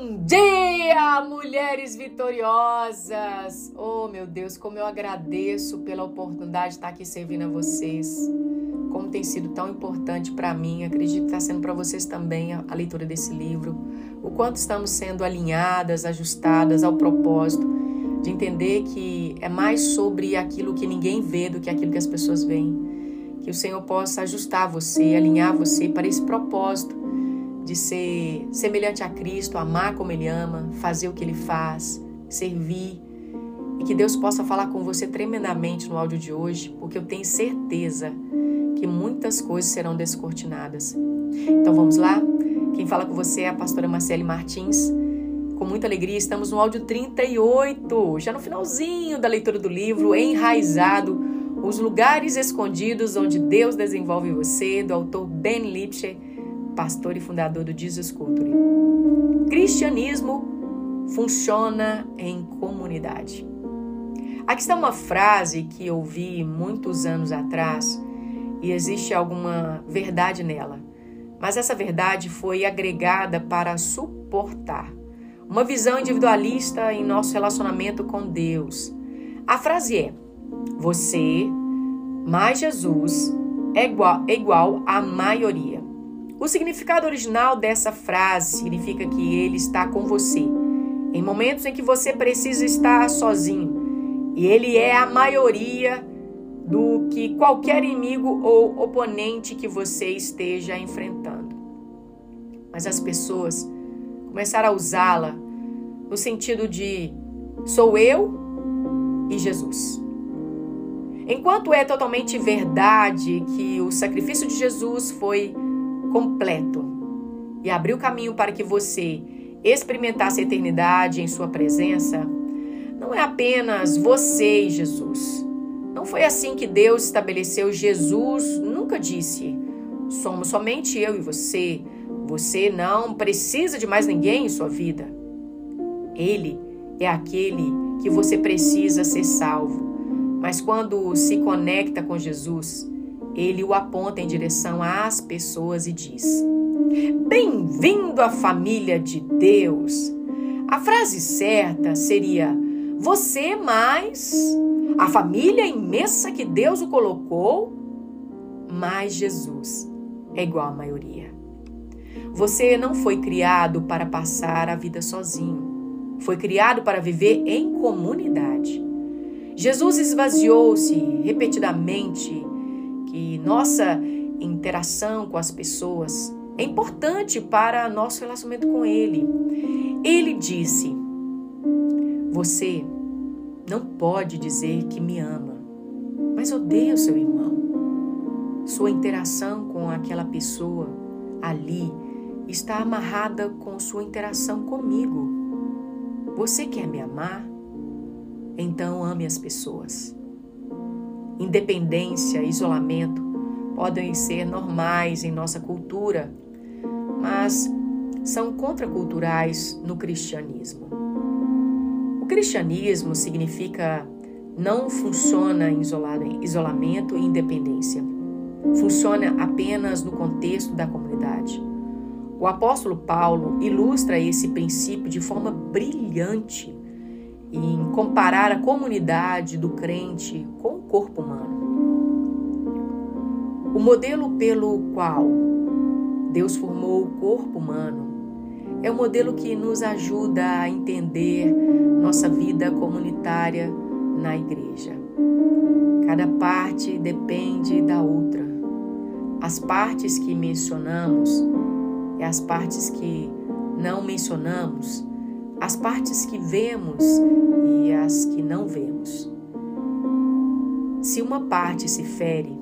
Bom dia, mulheres vitoriosas! Oh, meu Deus, como eu agradeço pela oportunidade de estar aqui servindo a vocês. Como tem sido tão importante para mim, acredito que está sendo para vocês também a, a leitura desse livro. O quanto estamos sendo alinhadas, ajustadas ao propósito de entender que é mais sobre aquilo que ninguém vê do que aquilo que as pessoas veem. Que o Senhor possa ajustar você, alinhar você para esse propósito de ser semelhante a Cristo, amar como Ele ama, fazer o que Ele faz, servir. E que Deus possa falar com você tremendamente no áudio de hoje, porque eu tenho certeza que muitas coisas serão descortinadas. Então vamos lá? Quem fala com você é a pastora Marcele Martins. Com muita alegria, estamos no áudio 38, já no finalzinho da leitura do livro, Enraizado, os lugares escondidos onde Deus desenvolve você, do autor Ben Lipscher pastor e fundador do Jesus Culture. Cristianismo funciona em comunidade. Aqui está uma frase que ouvi muitos anos atrás e existe alguma verdade nela, mas essa verdade foi agregada para suportar uma visão individualista em nosso relacionamento com Deus. A frase é: Você mais Jesus é igual, é igual à maioria. O significado original dessa frase significa que ele está com você em momentos em que você precisa estar sozinho. E ele é a maioria do que qualquer inimigo ou oponente que você esteja enfrentando. Mas as pessoas começaram a usá-la no sentido de sou eu e Jesus. Enquanto é totalmente verdade que o sacrifício de Jesus foi completo e abriu caminho para que você experimentasse a eternidade em Sua presença, não é apenas você e Jesus. Não foi assim que Deus estabeleceu Jesus, nunca disse: somos somente eu e você. Você não precisa de mais ninguém em sua vida. Ele é aquele que você precisa ser salvo. Mas quando se conecta com Jesus, ele o aponta em direção às pessoas e diz: Bem-vindo à família de Deus. A frase certa seria: Você mais a família imensa que Deus o colocou, mais Jesus é igual à maioria. Você não foi criado para passar a vida sozinho. Foi criado para viver em comunidade. Jesus esvaziou-se repetidamente que nossa interação com as pessoas é importante para nosso relacionamento com Ele. Ele disse: Você não pode dizer que me ama, mas odeia o seu irmão. Sua interação com aquela pessoa ali está amarrada com sua interação comigo. Você quer me amar? Então ame as pessoas. Independência, isolamento podem ser normais em nossa cultura, mas são contraculturais no cristianismo. O cristianismo significa não funciona em isolamento e independência. Funciona apenas no contexto da comunidade. O apóstolo Paulo ilustra esse princípio de forma brilhante em comparar a comunidade do crente com corpo humano. O modelo pelo qual Deus formou o corpo humano é o modelo que nos ajuda a entender nossa vida comunitária na igreja. Cada parte depende da outra. As partes que mencionamos e as partes que não mencionamos as partes que vemos e as que não vemos. Se uma parte se fere,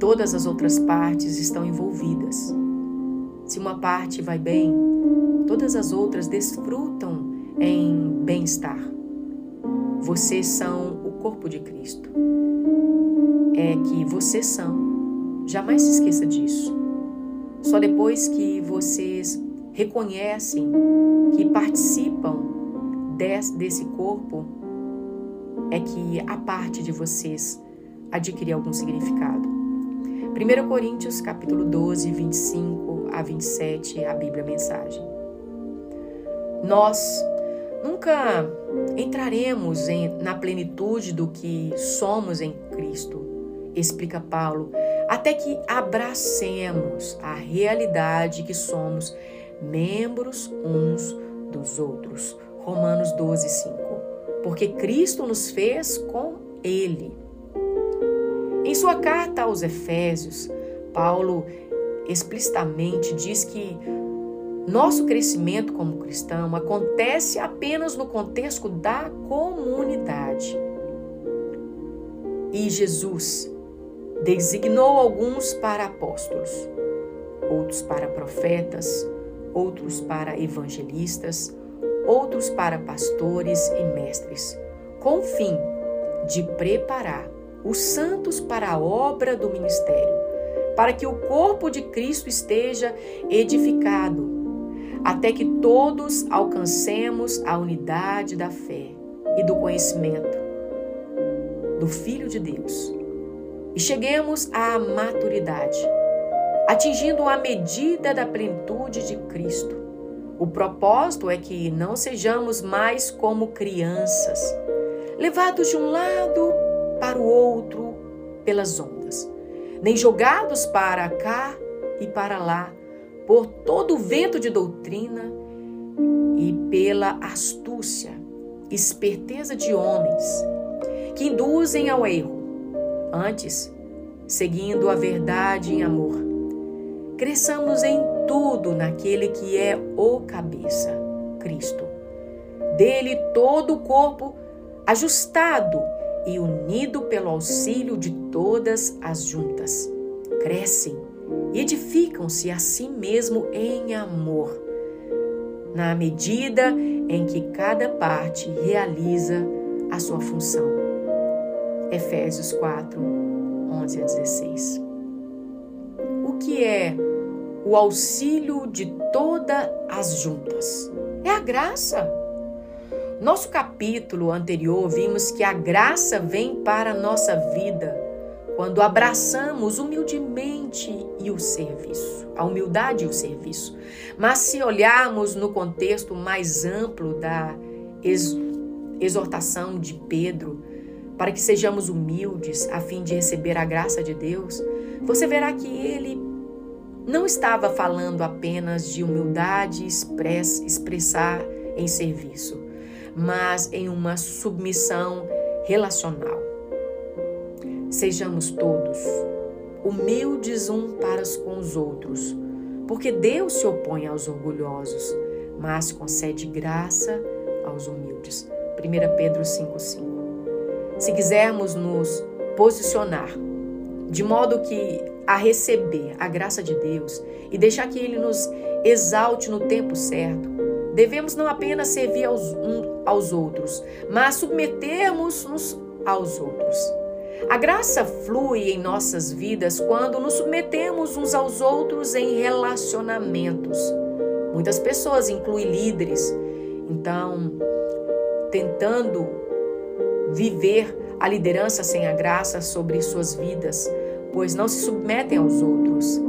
todas as outras partes estão envolvidas. Se uma parte vai bem, todas as outras desfrutam em bem-estar. Vocês são o corpo de Cristo. É que vocês são. Jamais se esqueça disso. Só depois que vocês reconhecem que participam desse, corpo, é que a parte de vocês adquire algum significado. 1 Coríntios capítulo 12, 25 a 27, a Bíblia Mensagem. Nós nunca entraremos em, na plenitude do que somos em Cristo, explica Paulo, até que abracemos a realidade que somos membros uns dos outros. Romanos 12, 5. Porque Cristo nos fez com Ele. Em sua carta aos Efésios, Paulo explicitamente diz que nosso crescimento como cristão acontece apenas no contexto da comunidade. E Jesus designou alguns para apóstolos, outros para profetas, outros para evangelistas, outros para pastores e mestres, com o fim de preparar os santos para a obra do ministério, para que o corpo de Cristo esteja edificado, até que todos alcancemos a unidade da fé e do conhecimento do Filho de Deus e cheguemos à maturidade, atingindo a medida da plenitude de Cristo. O propósito é que não sejamos mais como crianças, levados de um lado para o outro pelas ondas, nem jogados para cá e para lá por todo o vento de doutrina e pela astúcia, esperteza de homens que induzem ao erro. Antes, seguindo a verdade em amor, cresçamos em tudo naquele que é o cabeça, Cristo. Dele todo o corpo ajustado e unido pelo auxílio de todas as juntas. Crescem e edificam-se a si mesmo em amor, na medida em que cada parte realiza a sua função. Efésios 4, 11 a 16. O que é o auxílio de todas as juntas? É a graça. Nosso capítulo anterior vimos que a graça vem para a nossa vida quando abraçamos humildemente e o serviço, a humildade e o serviço. Mas se olharmos no contexto mais amplo da exortação de Pedro, para que sejamos humildes a fim de receber a graça de Deus, você verá que ele não estava falando apenas de humildade express, expressar em serviço, mas em uma submissão relacional. Sejamos todos humildes um para com os outros, porque Deus se opõe aos orgulhosos, mas concede graça aos humildes. 1 Pedro 5,5. Se quisermos nos posicionar de modo que a receber a graça de Deus e deixar que Ele nos exalte no tempo certo, devemos não apenas servir aos, um, aos outros, mas submetermos-nos aos outros. A graça flui em nossas vidas quando nos submetemos uns aos outros em relacionamentos. Muitas pessoas, incluem líderes, então, tentando viver a liderança sem a graça sobre suas vidas, pois não se submetem aos outros.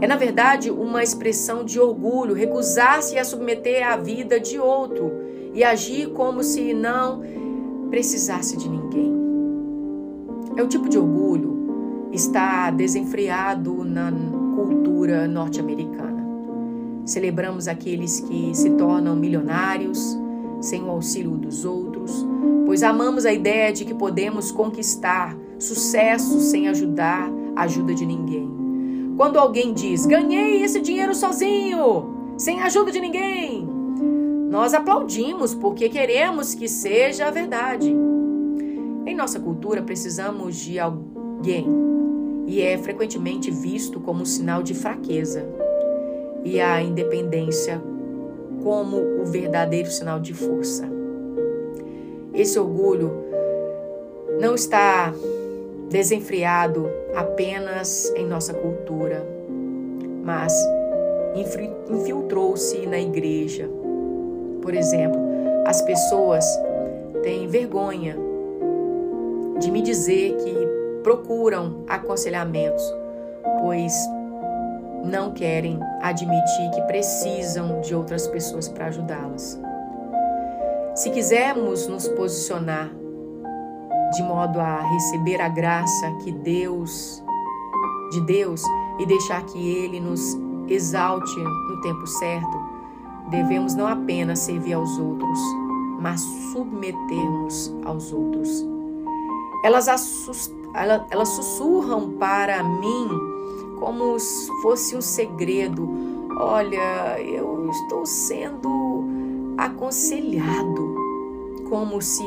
É, na verdade, uma expressão de orgulho recusar-se a submeter à vida de outro e agir como se não precisasse de ninguém. É o tipo de orgulho está desenfreado na cultura norte-americana. Celebramos aqueles que se tornam milionários sem o auxílio dos outros, pois amamos a ideia de que podemos conquistar sucesso sem ajudar a ajuda de ninguém. Quando alguém diz: "Ganhei esse dinheiro sozinho, sem ajuda de ninguém", nós aplaudimos porque queremos que seja a verdade. Em nossa cultura, precisamos de alguém e é frequentemente visto como um sinal de fraqueza, e a independência como o verdadeiro sinal de força. Esse orgulho não está desenfreado apenas em nossa cultura, mas infiltrou-se na igreja. Por exemplo, as pessoas têm vergonha de me dizer que procuram aconselhamentos, pois não querem admitir que precisam de outras pessoas para ajudá-las. Se quisermos nos posicionar de modo a receber a graça que Deus de Deus e deixar que ele nos exalte no tempo certo, devemos não apenas servir aos outros, mas submetermos aos outros. Elas, elas sussurram para mim como se fosse um segredo. Olha, eu estou sendo aconselhado, como se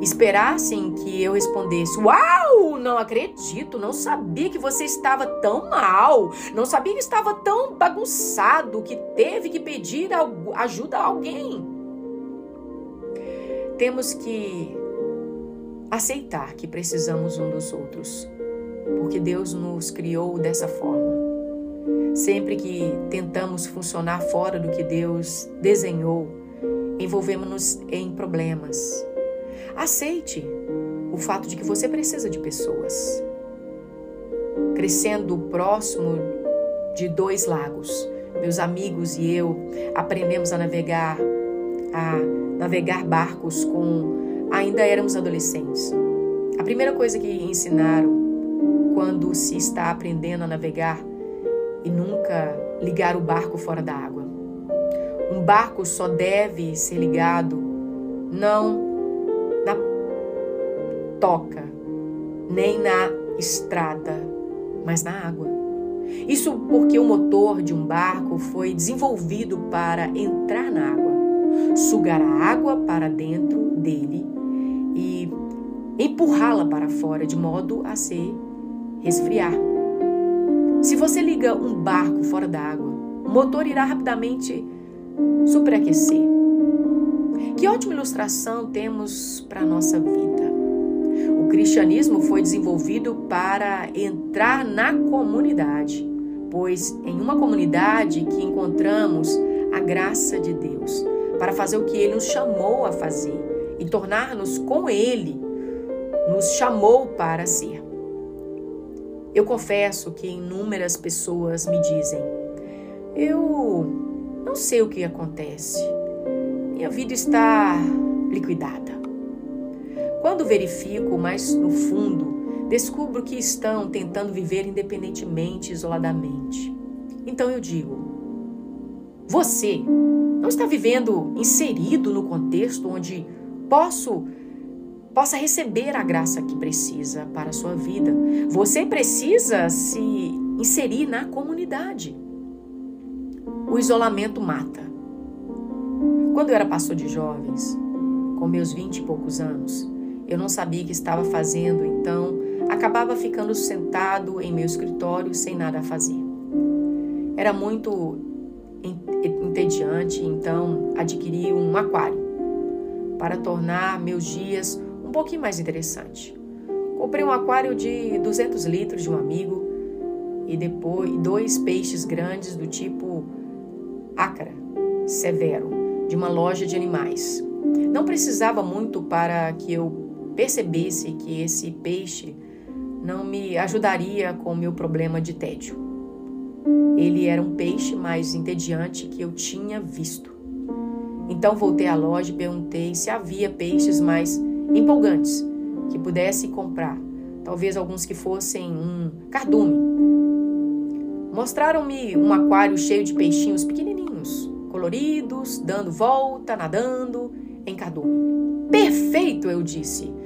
esperassem que eu respondesse: Uau, não acredito, não sabia que você estava tão mal, não sabia que estava tão bagunçado que teve que pedir ajuda a alguém. Temos que aceitar que precisamos um dos outros, porque Deus nos criou dessa forma. Sempre que tentamos funcionar fora do que Deus desenhou, envolvemos-nos em problemas. Aceite o fato de que você precisa de pessoas. Crescendo próximo de dois lagos, meus amigos e eu aprendemos a navegar, a navegar barcos com ainda éramos adolescentes. A primeira coisa que ensinaram quando se está aprendendo a navegar e nunca ligar o barco fora da água. Um barco só deve ser ligado não toca, nem na estrada, mas na água. Isso porque o motor de um barco foi desenvolvido para entrar na água, sugar a água para dentro dele e empurrá-la para fora de modo a se resfriar. Se você liga um barco fora da água, o motor irá rapidamente superaquecer. Que ótima ilustração temos para a nossa vida. Cristianismo foi desenvolvido para entrar na comunidade, pois em uma comunidade que encontramos a graça de Deus para fazer o que ele nos chamou a fazer e tornar-nos com ele, nos chamou para ser. Eu confesso que inúmeras pessoas me dizem: Eu não sei o que acontece. Minha vida está liquidada. Quando verifico mais no fundo, descubro que estão tentando viver independentemente, isoladamente. Então eu digo: Você não está vivendo inserido no contexto onde posso possa receber a graça que precisa para a sua vida. Você precisa se inserir na comunidade. O isolamento mata. Quando eu era pastor de jovens, com meus vinte e poucos anos, eu não sabia o que estava fazendo, então acabava ficando sentado em meu escritório sem nada a fazer. Era muito entediante, então adquiri um aquário para tornar meus dias um pouquinho mais interessante. Comprei um aquário de 200 litros de um amigo e depois dois peixes grandes do tipo ácara, severo, de uma loja de animais. Não precisava muito para que eu percebesse que esse peixe não me ajudaria com o meu problema de tédio. Ele era um peixe mais entediante que eu tinha visto. Então voltei à loja e perguntei se havia peixes mais empolgantes que pudesse comprar, talvez alguns que fossem um cardume. Mostraram-me um aquário cheio de peixinhos pequenininhos, coloridos, dando volta, nadando em cardume. Perfeito, eu disse.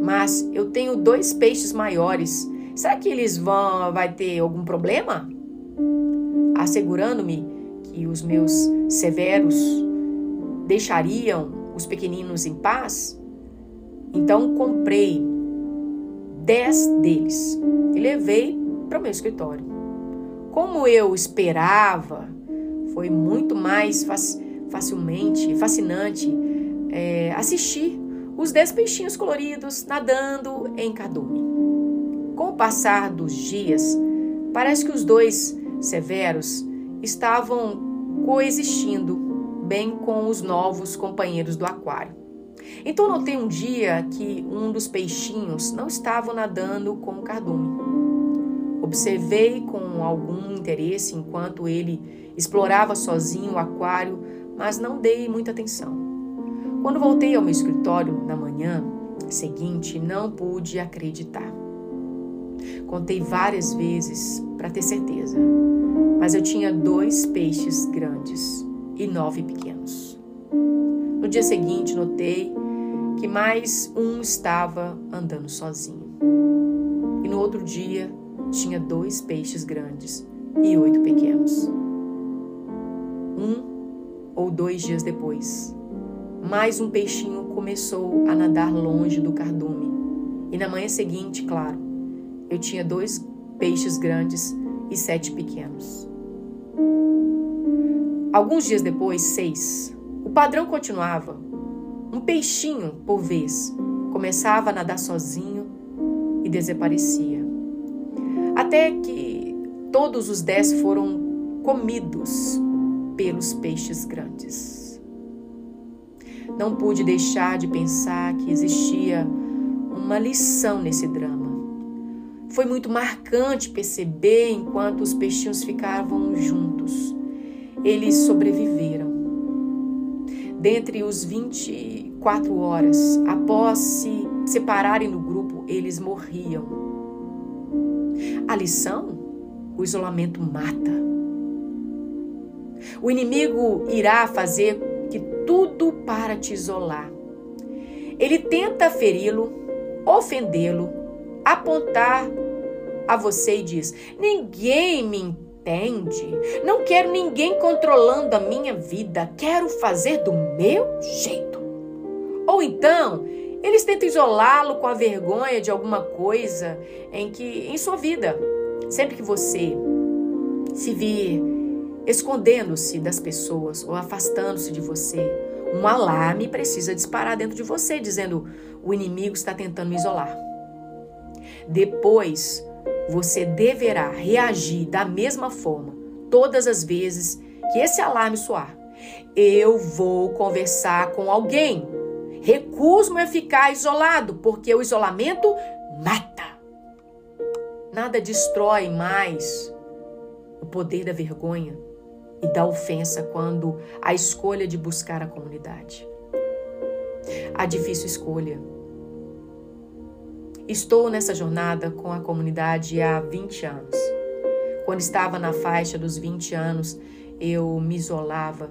Mas eu tenho dois peixes maiores. Será que eles vão vai ter algum problema? Assegurando-me que os meus severos deixariam os pequeninos em paz, então comprei dez deles e levei para o meu escritório. Como eu esperava, foi muito mais facilmente, fascinante é, assistir os dez peixinhos coloridos nadando em cardume. Com o passar dos dias, parece que os dois severos estavam coexistindo bem com os novos companheiros do aquário. Então notei um dia que um dos peixinhos não estava nadando com o cardume. Observei com algum interesse enquanto ele explorava sozinho o aquário, mas não dei muita atenção. Quando voltei ao meu escritório na manhã seguinte, não pude acreditar. Contei várias vezes para ter certeza, mas eu tinha dois peixes grandes e nove pequenos. No dia seguinte, notei que mais um estava andando sozinho. E no outro dia, tinha dois peixes grandes e oito pequenos. Um ou dois dias depois, mais um peixinho começou a nadar longe do cardume. E na manhã seguinte, claro, eu tinha dois peixes grandes e sete pequenos. Alguns dias depois, seis. O padrão continuava. Um peixinho, por vez, começava a nadar sozinho e desaparecia. Até que todos os dez foram comidos pelos peixes grandes. Não pude deixar de pensar que existia uma lição nesse drama. Foi muito marcante perceber enquanto os peixinhos ficavam juntos. Eles sobreviveram. Dentre os 24 horas, após se separarem do grupo, eles morriam. A lição? O isolamento mata. O inimigo irá fazer tudo para te isolar. Ele tenta feri-lo, ofendê-lo, apontar a você e diz: Ninguém me entende, não quero ninguém controlando a minha vida, quero fazer do meu jeito. Ou então, eles tentam isolá-lo com a vergonha de alguma coisa em que em sua vida, sempre que você se vir escondendo-se das pessoas ou afastando-se de você, um alarme precisa disparar dentro de você, dizendo: o inimigo está tentando me isolar. Depois, você deverá reagir da mesma forma todas as vezes que esse alarme soar. Eu vou conversar com alguém. Recuso-me a ficar isolado, porque o isolamento mata. Nada destrói mais o poder da vergonha e da ofensa quando a escolha de buscar a comunidade. A difícil escolha Estou nessa jornada com a comunidade há 20 anos. Quando estava na faixa dos 20 anos, eu me isolava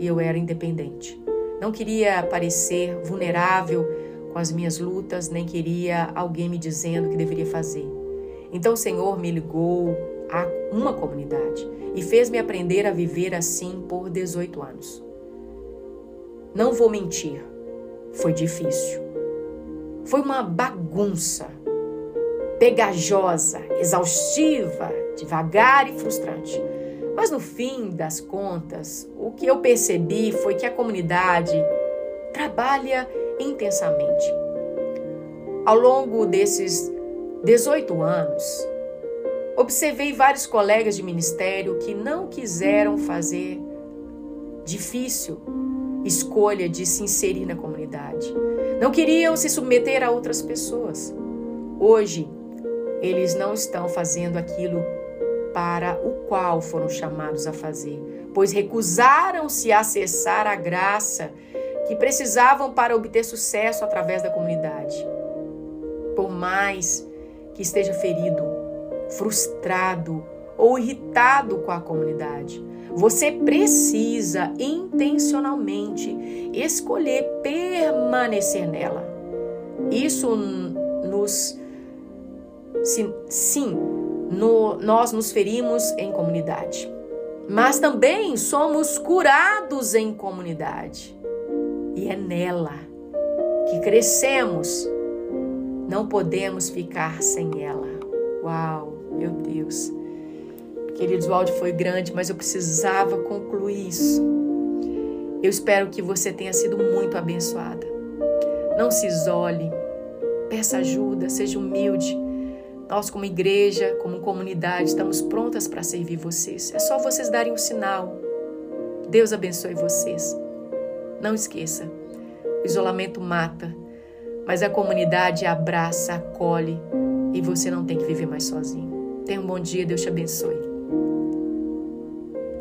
e eu era independente. Não queria parecer vulnerável com as minhas lutas, nem queria alguém me dizendo o que deveria fazer. Então o Senhor me ligou a uma comunidade e fez-me aprender a viver assim por 18 anos. Não vou mentir, foi difícil. Foi uma bagunça, pegajosa, exaustiva, devagar e frustrante. Mas no fim das contas, o que eu percebi foi que a comunidade trabalha intensamente. Ao longo desses 18 anos, observei vários colegas de ministério que não quiseram fazer difícil escolha de se inserir na comunidade. Não queriam se submeter a outras pessoas. Hoje, eles não estão fazendo aquilo para o qual foram chamados a fazer, pois recusaram-se a acessar a graça que precisavam para obter sucesso através da comunidade. Por mais que esteja ferido, frustrado ou irritado com a comunidade, você precisa intencionalmente escolher permanecer nela. Isso nos. Sim, sim no, nós nos ferimos em comunidade, mas também somos curados em comunidade. E é nela que crescemos. Não podemos ficar sem ela. Uau, meu Deus. Queridos, o áudio foi grande, mas eu precisava concluir isso. Eu espero que você tenha sido muito abençoada. Não se isole, peça ajuda, seja humilde. Nós, como igreja, como comunidade, estamos prontas para servir vocês. É só vocês darem um sinal. Deus abençoe vocês. Não esqueça, o isolamento mata, mas a comunidade abraça, acolhe e você não tem que viver mais sozinho. Tenha um bom dia, Deus te abençoe.